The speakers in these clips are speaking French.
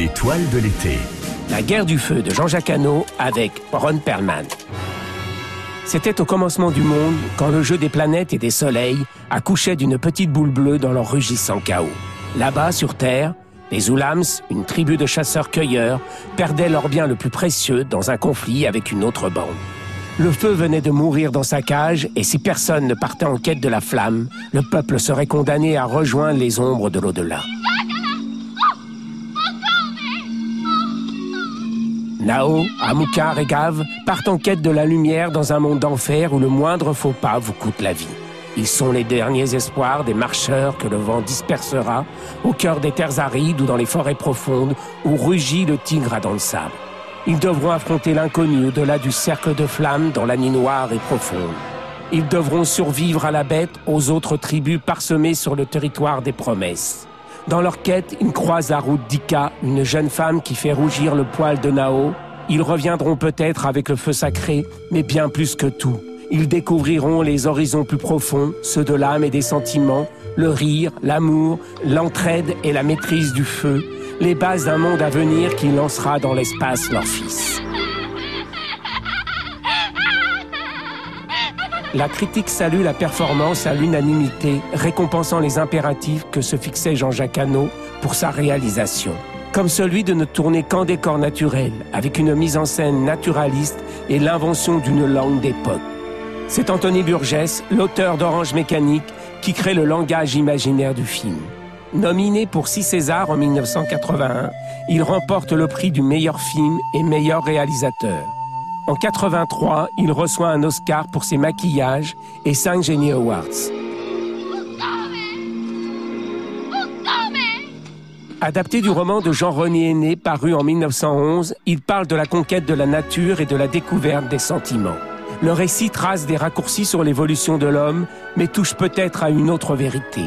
L'étoile de l'été. La guerre du feu de Jean-Jacques Hano avec Ron Perlman. C'était au commencement du monde, quand le jeu des planètes et des soleils accouchait d'une petite boule bleue dans leur rugissant chaos. Là-bas, sur Terre, les Oulams, une tribu de chasseurs-cueilleurs, perdaient leur bien le plus précieux dans un conflit avec une autre bande. Le feu venait de mourir dans sa cage, et si personne ne partait en quête de la flamme, le peuple serait condamné à rejoindre les ombres de l'au-delà. Nao, Amukar et Gav partent en quête de la lumière dans un monde d'enfer où le moindre faux pas vous coûte la vie. Ils sont les derniers espoirs des marcheurs que le vent dispersera au cœur des terres arides ou dans les forêts profondes où rugit le tigre dans le sable. Ils devront affronter l'inconnu au-delà du cercle de flammes dans la nuit noire et profonde. Ils devront survivre à la bête aux autres tribus parsemées sur le territoire des promesses. Dans leur quête, ils croisent à Dika, une jeune femme qui fait rougir le poil de Nao. Ils reviendront peut-être avec le feu sacré, mais bien plus que tout. Ils découvriront les horizons plus profonds, ceux de l'âme et des sentiments, le rire, l'amour, l'entraide et la maîtrise du feu, les bases d'un monde à venir qui lancera dans l'espace leur fils. La critique salue la performance à l'unanimité, récompensant les impératifs que se fixait Jean-Jacques Hano pour sa réalisation. Comme celui de ne tourner qu'en décor naturel, avec une mise en scène naturaliste et l'invention d'une langue d'époque. C'est Anthony Burgess, l'auteur d'Orange Mécanique, qui crée le langage imaginaire du film. Nominé pour six Césars en 1981, il remporte le prix du meilleur film et meilleur réalisateur. En 83, il reçoit un Oscar pour ses maquillages et 5 Genie Awards. Adapté du roman de Jean-René Aîné paru en 1911, il parle de la conquête de la nature et de la découverte des sentiments. Le récit trace des raccourcis sur l'évolution de l'homme, mais touche peut-être à une autre vérité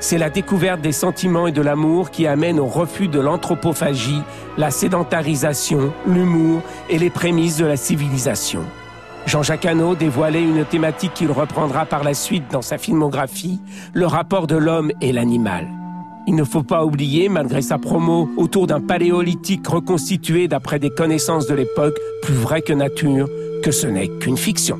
c'est la découverte des sentiments et de l'amour qui amène au refus de l'anthropophagie, la sédentarisation, l'humour et les prémices de la civilisation. Jean-Jacques Hano dévoilait une thématique qu'il reprendra par la suite dans sa filmographie, le rapport de l'homme et l'animal. Il ne faut pas oublier, malgré sa promo autour d'un paléolithique reconstitué d'après des connaissances de l'époque, plus vrai que nature, que ce n'est qu'une fiction.